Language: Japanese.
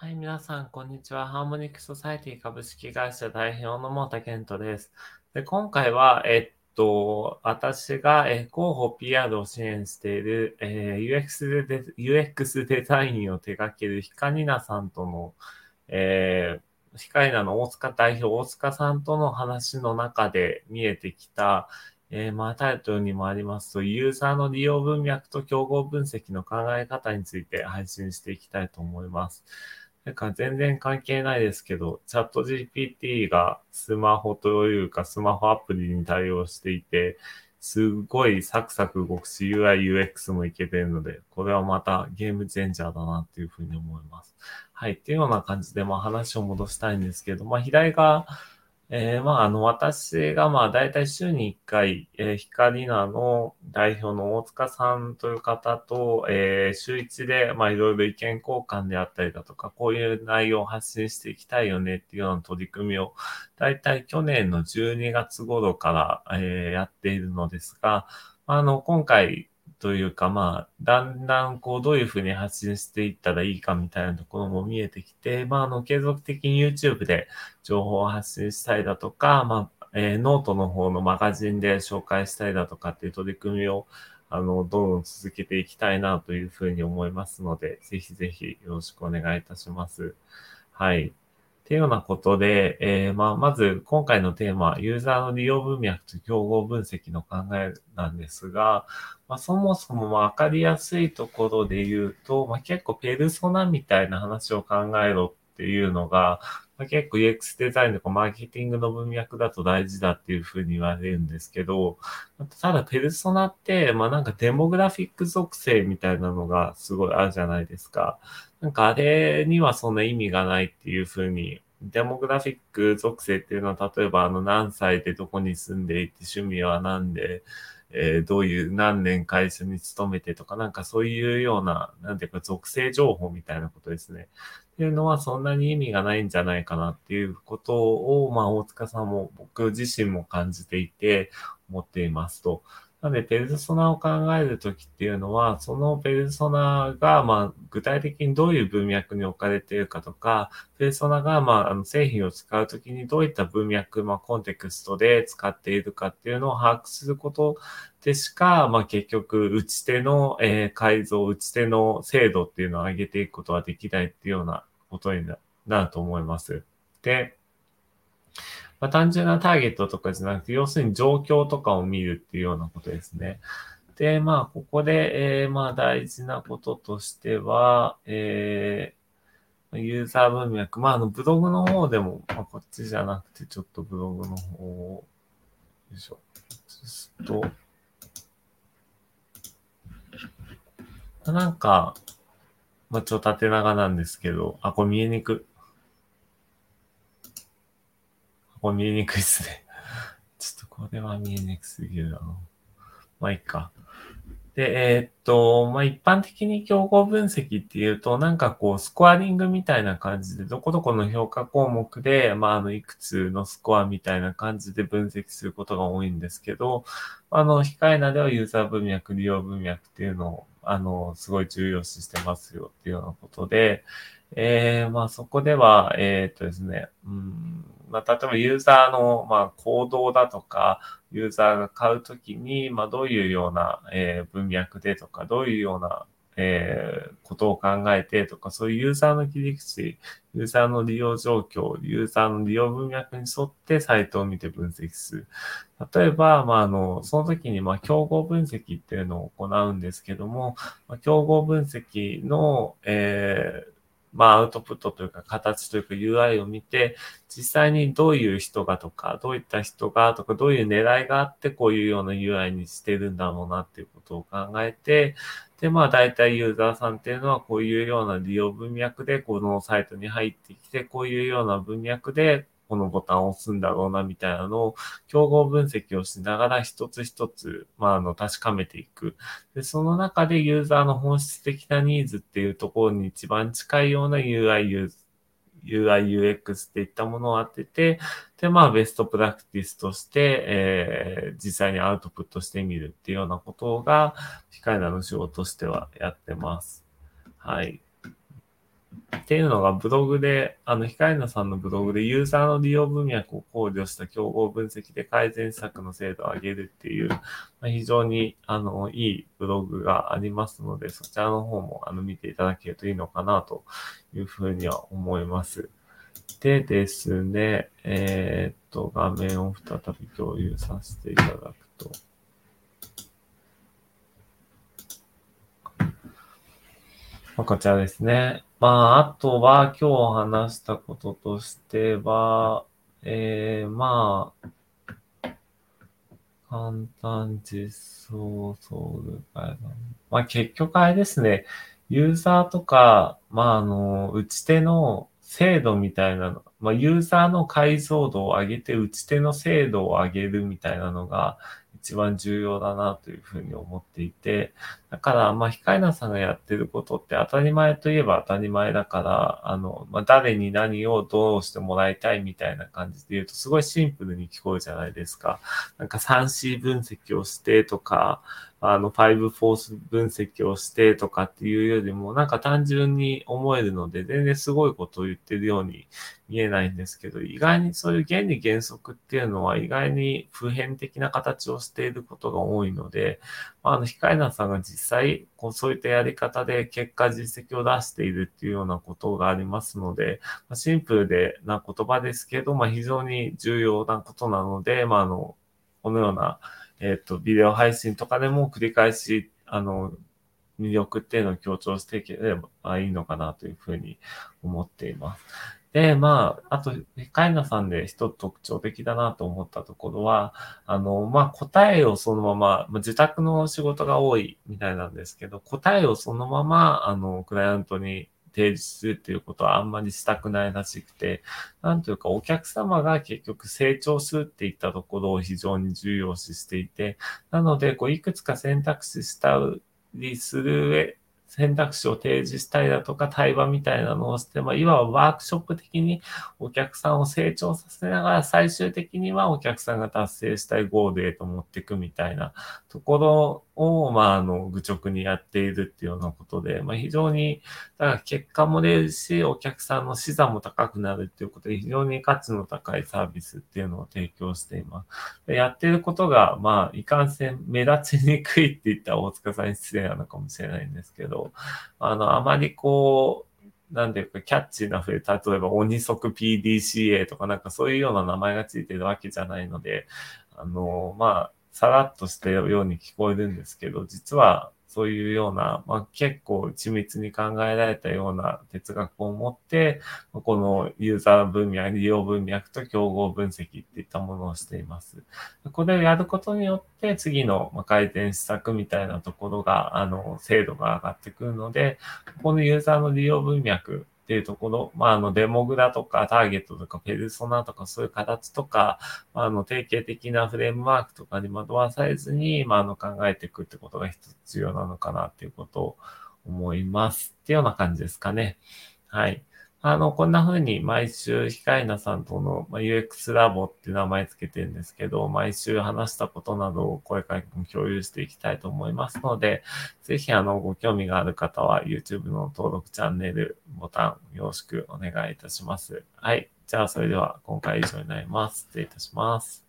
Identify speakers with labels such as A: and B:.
A: はい、皆さん、こんにちは。ハーモニックソサイティ株式会社代表のモータケントです。で、今回は、えっと、私が、え広報 PR を支援している、えー UX で、UX デザインを手掛けるヒカニナさんとの、えー、ヒカニナの大塚代表、大塚さんとの話の中で見えてきた、えーまあ、タイトルにもありますと、ユーザーの利用文脈と競合分析の考え方について配信していきたいと思います。なんか全然関係ないですけど、チャット GPT がスマホというかスマホアプリに対応していて、すごいサクサク動くし UI、UX もいけてるので、これはまたゲームチェンジャーだなっていうふうに思います。はい。っていうような感じで、まあ話を戻したいんですけど、まあ左側、えー、まあ、あの、私が、まあ、だいたい週に1回、えー、ヒカリナの代表の大塚さんという方と、えー、週1で、ま、いろいろ意見交換であったりだとか、こういう内容を発信していきたいよねっていうような取り組みを、だいたい去年の12月頃から、えー、やっているのですが、あの、今回、というか、まあ、だんだん、こう、どういうふうに発信していったらいいかみたいなところも見えてきて、まあ、あの、継続的に YouTube で情報を発信したりだとか、まあ、えーノートの方のマガジンで紹介したりだとかっていう取り組みを、あの、どんどん続けていきたいなというふうに思いますので、ぜひぜひよろしくお願いいたします。はい。っていうようなことで、えーまあ、まず今回のテーマ、ユーザーの利用文脈と競合分析の考えなんですが、まあ、そもそもわかりやすいところで言うと、まあ、結構ペルソナみたいな話を考えろっていうのが、まあ、結構 UX デザインとかマーケティングの文脈だと大事だっていうふうに言われるんですけど、ただペルソナって、まあなんかデモグラフィック属性みたいなのがすごいあるじゃないですか。なんかあれにはそんな意味がないっていうふうに、デモグラフィック属性っていうのは、例えばあの何歳でどこに住んでいて趣味は何で、えーどういう何年会社に勤めてとか、なんかそういうような、なんていうか属性情報みたいなことですね。っていうのはそんなに意味がないんじゃないかなっていうことを、まあ大塚さんも僕自身も感じていて思っていますと。なので、ペルソナを考えるときっていうのは、そのペルソナが、まあ、具体的にどういう文脈に置かれているかとか、ペルソナが、まあ、あの製品を使うときにどういった文脈、まあ、コンテクストで使っているかっていうのを把握することでしか、まあ、結局、打ち手の、えー改造、打ち手の精度っていうのを上げていくことはできないっていうようなことになると思います。で、まあ、単純なターゲットとかじゃなくて、要するに状況とかを見るっていうようなことですね。で、まあ、ここで、えーまあ、大事なこととしては、えーユーザー文脈、まあ、あの、ブログの方でも、まあ、こっちじゃなくて、ちょっとブログの方を、よいしょ、移すと、なんか、まあ、ちょっと縦長なんですけど、あ、これ見えにくい。こ見えにくいですね。ちょっとこれは見えにくすぎるな。まあいいか。で、えーっと、まあ一般的に競合分析っていうと、なんかこう、スコアリングみたいな感じで、どこどこの評価項目で、まああの、いくつのスコアみたいな感じで分析することが多いんですけど、あの、控えなではユーザー文脈、利用文脈っていうのを、あの、すごい重要視してますよっていうようなことで、えー、まあそこでは、えーっとですね、うん、まあ例えばユーザーの、まあ行動だとか、ユーザーが買うときに、まあどういうような、えー文脈でとか、どういうような、えーことを考えてとか、そういうユーザーの切り口、ユーザーの利用状況、ユーザーの利用文脈に沿ってサイトを見て分析する。例えば、まあ、あの、その時に、まあ、競合分析っていうのを行うんですけども、まあ、競合分析の、えーまあ、アウトプットというか、形というか UI を見て、実際にどういう人がとか、どういった人がとか、どういう狙いがあって、こういうような UI にしてるんだろうなっていうことを考えて、で、まあ、大体ユーザーさんっていうのは、こういうような利用文脈で、このサイトに入ってきて、こういうような文脈で、このボタンを押すんだろうな、みたいなのを、競合分析をしながら一つ一つ、まあ、あの、確かめていく。で、その中でユーザーの本質的なニーズっていうところに一番近いような UI、UI、UX っていったものを当てて、で、まあ、ベストプラクティスとして、えー実際にアウトプットしてみるっていうようなことが、ヒカイナの仕事としてはやってます。はい。っていうのがブログで、あの、ヒカイナさんのブログでユーザーの利用文脈を考慮した競合分析で改善策の精度を上げるっていう、まあ、非常に、あの、いいブログがありますので、そちらの方も、あの、見ていただけるといいのかなというふうには思います。でですね、えー、っと、画面を再び共有させていただくと。まあ、こちらですね。まあ、あとは今日話したこととしては、えー、まあ、簡単実装ソウルガイまあ、結局あれですね。ユーザーとか、まあ、あの、打ち手の精度みたいなの、まあ、ユーザーの解像度を上げて、打ち手の精度を上げるみたいなのが、一番重要だなというふうに思っていて、だから、まあ、控えなさんがやってることって当たり前といえば当たり前だから、あの、まあ、誰に何をどうしてもらいたいみたいな感じで言うと、すごいシンプルに聞こえるじゃないですか。なんか 3C 分析をしてとか、あの、5フォース分析をしてとかっていうよりも、なんか単純に思えるので、全然すごいことを言ってるように見えないんですけど、意外にそういう原理原則っていうのは意外に普遍的な形をしていることが多いので、あの、ヒカイナさんが実際、こう、そういったやり方で結果実績を出しているっていうようなことがありますので、ま、シンプルでな言葉ですけど、まあ、非常に重要なことなので、まあ、あの、このような、えっ、ー、と、ビデオ配信とかでも繰り返し、あの、魅力っていうのを強調していければいいのかなというふうに思っています。で、まあ、あと、カイナさんで一つ特徴的だなと思ったところは、あの、まあ、答えをそのまま、まあ、自宅の仕事が多いみたいなんですけど、答えをそのまま、あの、クライアントに提示するっていうことはあんまりしたくないらしくて、なんというかお客様が結局成長するっていったところを非常に重要視していて、なので、こう、いくつか選択肢したりする上、選択肢を提示したりだとか対話みたいなのをして、まあ、いわばワークショップ的にお客さんを成長させながら最終的にはお客さんが達成したいゴールへと持っていくみたいなところを、まあ、あの、愚直にやっているっていうようなことで、まあ、非常に、だから結果も出るし、お客さんの資産も高くなるっていうことで、非常に価値の高いサービスっていうのを提供しています。やってることが、まあ、いかんせん目立ちにくいって言ったら大塚さんに失礼なのかもしれないんですけど、あの、あまりこう、なんていうか、キャッチーなふうに、例えば鬼足 PDCA とかなんかそういうような名前がついてるわけじゃないので、あの、まあ、さらっとしたように聞こえるんですけど、実はというような、まあ、結構緻密に考えられたような哲学を持って、このユーザー文脈、利用文脈と競合分析っていったものをしています。これをやることによって、次の改善施策みたいなところが、あの、精度が上がってくるので、このユーザーの利用文脈っていうところ、まあ、あの、デモグラとかターゲットとかペルソナとかそういう形とか、まあ、あの、定型的なフレームワークとかに惑わされずに、まあ、あの、考えていくってことが必要なのかなっていうことを思います。っていうような感じですかね。はい。あの、こんな風に毎週、ヒカイナさんとの、UX ラボって名前つけてるんですけど、毎週話したことなどを声かけ共有していきたいと思いますので、ぜひ、あの、ご興味がある方は YouTube の登録チャンネルボタンよろしくお願いいたします。はい。じゃあ、それでは今回以上になります。失礼いたします。